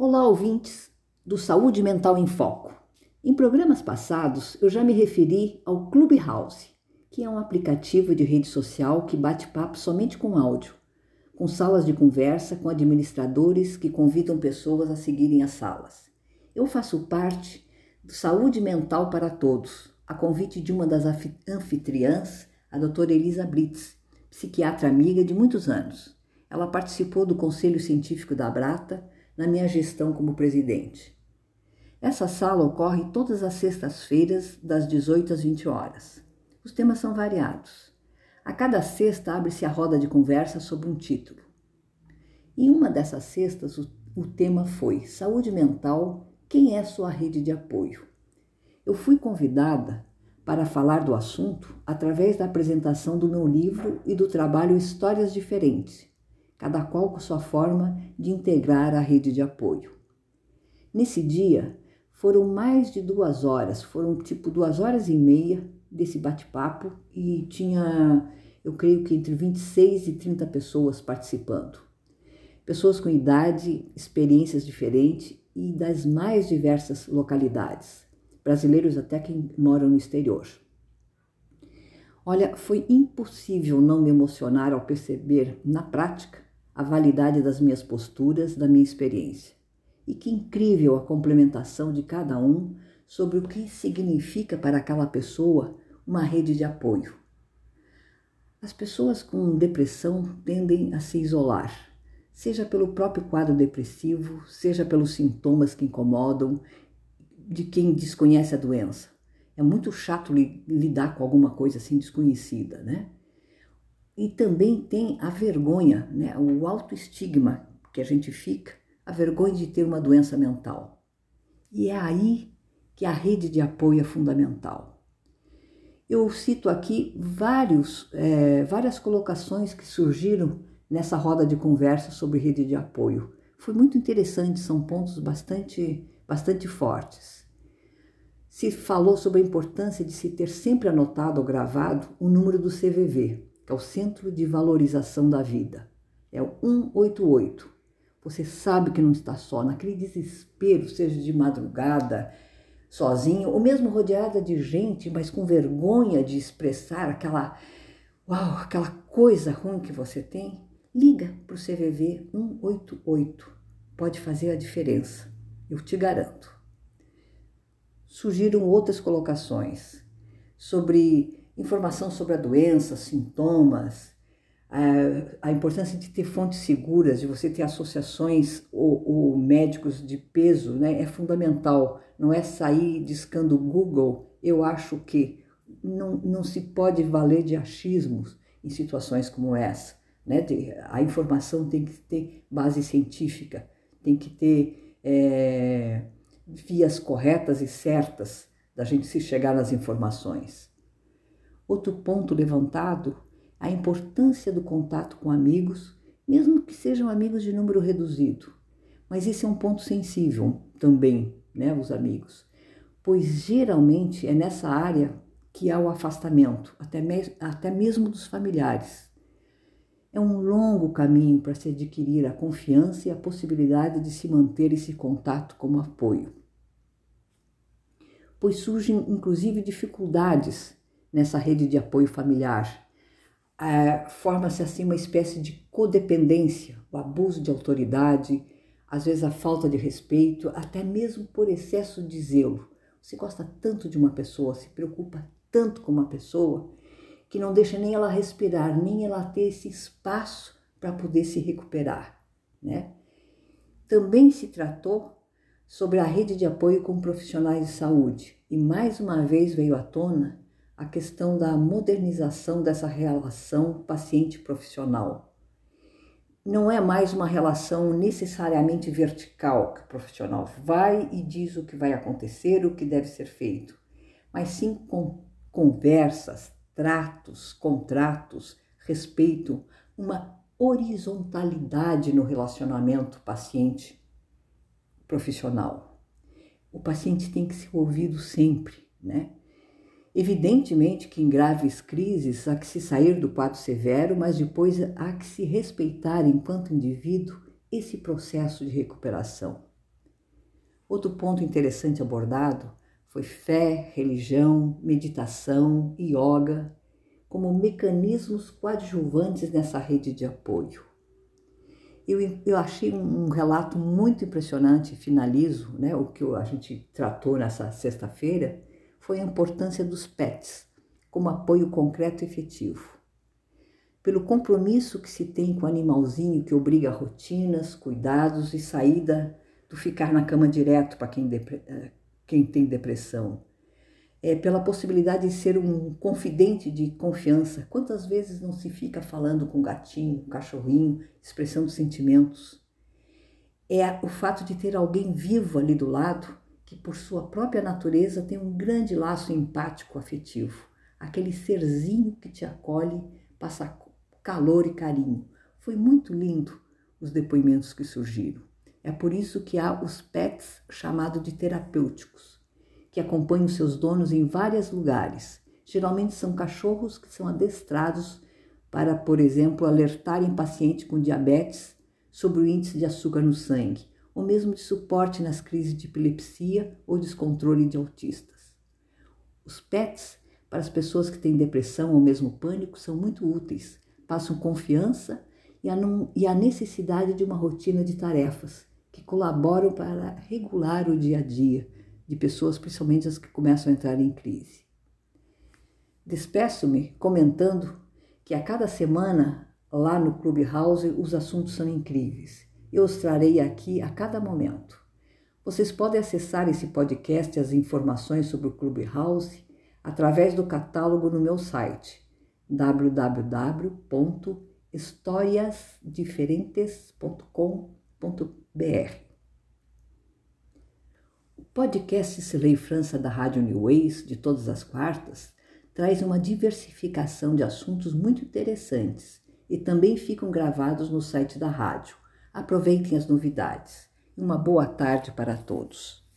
Olá, ouvintes do Saúde Mental em Foco. Em programas passados, eu já me referi ao Clubhouse, que é um aplicativo de rede social que bate papo somente com áudio, com salas de conversa com administradores que convidam pessoas a seguirem as salas. Eu faço parte do Saúde Mental para Todos, a convite de uma das anfitriãs, a doutora Elisa Blitz, psiquiatra amiga de muitos anos. Ela participou do Conselho Científico da Brata na minha gestão como presidente. Essa sala ocorre todas as sextas-feiras, das 18 às 20 horas. Os temas são variados. A cada sexta abre-se a roda de conversa sobre um título. Em uma dessas sextas, o, o tema foi Saúde Mental Quem é sua rede de apoio? Eu fui convidada para falar do assunto através da apresentação do meu livro e do trabalho Histórias Diferentes, cada qual com sua forma de integrar a rede de apoio. Nesse dia, foram mais de duas horas, foram tipo duas horas e meia desse bate-papo e tinha, eu creio que entre 26 e 30 pessoas participando. Pessoas com idade, experiências diferentes e das mais diversas localidades, brasileiros até que moram no exterior. Olha, foi impossível não me emocionar ao perceber, na prática, a validade das minhas posturas, da minha experiência. E que incrível a complementação de cada um sobre o que significa para aquela pessoa uma rede de apoio. As pessoas com depressão tendem a se isolar, seja pelo próprio quadro depressivo, seja pelos sintomas que incomodam de quem desconhece a doença. É muito chato lidar com alguma coisa assim desconhecida, né? E também tem a vergonha, né? o autoestigma que a gente fica, a vergonha de ter uma doença mental. E é aí que a rede de apoio é fundamental. Eu cito aqui vários, é, várias colocações que surgiram nessa roda de conversa sobre rede de apoio. Foi muito interessante, são pontos bastante, bastante fortes. Se falou sobre a importância de se ter sempre anotado ou gravado o número do CVV, que é o Centro de Valorização da Vida. É o 188. Você sabe que não está só, naquele desespero, seja de madrugada, sozinho, ou mesmo rodeada de gente, mas com vergonha de expressar aquela, uau, aquela coisa ruim que você tem, liga para o CVV 188. Pode fazer a diferença, eu te garanto. Surgiram outras colocações sobre informação sobre a doença, sintomas, a, importância de ter fontes seguras, de você ter associações ou, ou, médicos de peso, né, é fundamental. Não é sair discando Google, eu acho que não, não se pode valer de achismos em situações como essa. Né? A informação tem que ter base científica, tem que ter é, vias corretas e certas da gente se chegar nas informações. Outro ponto levantado, a importância do contato com amigos, mesmo que sejam amigos de número reduzido. Mas esse é um ponto sensível também, né, os amigos, pois geralmente é nessa área que há o afastamento, até, me até mesmo dos familiares. É um longo caminho para se adquirir a confiança e a possibilidade de se manter esse contato como apoio. Pois surgem inclusive dificuldades nessa rede de apoio familiar. É, Forma-se assim uma espécie de codependência, o abuso de autoridade, às vezes a falta de respeito, até mesmo por excesso de zelo. Você gosta tanto de uma pessoa, se preocupa tanto com uma pessoa, que não deixa nem ela respirar, nem ela ter esse espaço para poder se recuperar, né? Também se tratou sobre a rede de apoio com profissionais de saúde e mais uma vez veio à tona a questão da modernização dessa relação paciente-profissional. Não é mais uma relação necessariamente vertical que o profissional vai e diz o que vai acontecer, o que deve ser feito, mas sim com conversas, tratos, contratos, respeito, uma horizontalidade no relacionamento paciente-profissional. O paciente tem que ser ouvido sempre, né? Evidentemente que em graves crises há que se sair do quadro severo, mas depois há que se respeitar enquanto indivíduo esse processo de recuperação. Outro ponto interessante abordado foi fé, religião, meditação yoga como mecanismos coadjuvantes nessa rede de apoio. Eu, eu achei um relato muito impressionante, finalizo, né, o que a gente tratou nessa sexta-feira, foi a importância dos PETs como apoio concreto e efetivo. Pelo compromisso que se tem com o animalzinho que obriga rotinas, cuidados e saída do ficar na cama direto para quem, eh, quem tem depressão, é, pela possibilidade de ser um confidente de confiança. Quantas vezes não se fica falando com gatinho, o cachorrinho, expressando sentimentos? É o fato de ter alguém vivo ali do lado, que por sua própria natureza tem um grande laço empático afetivo. Aquele serzinho que te acolhe, passa calor e carinho. Foi muito lindo os depoimentos que surgiram. É por isso que há os pets chamados de terapêuticos que acompanham seus donos em vários lugares. Geralmente são cachorros que são adestrados para, por exemplo, alertarem paciente com diabetes sobre o índice de açúcar no sangue, ou mesmo de suporte nas crises de epilepsia ou descontrole de autistas. Os PETs, para as pessoas que têm depressão ou mesmo pânico, são muito úteis, passam confiança e a, e a necessidade de uma rotina de tarefas que colaboram para regular o dia a dia, de pessoas, principalmente as que começam a entrar em crise. Despeço-me comentando que a cada semana, lá no Clubhouse, os assuntos são incríveis. Eu os trarei aqui a cada momento. Vocês podem acessar esse podcast e as informações sobre o Clubhouse através do catálogo no meu site www.historiasdiferentes.com.br. Podcast Silei França da Rádio New Ways, de todas as quartas, traz uma diversificação de assuntos muito interessantes e também ficam gravados no site da rádio. Aproveitem as novidades. Uma boa tarde para todos.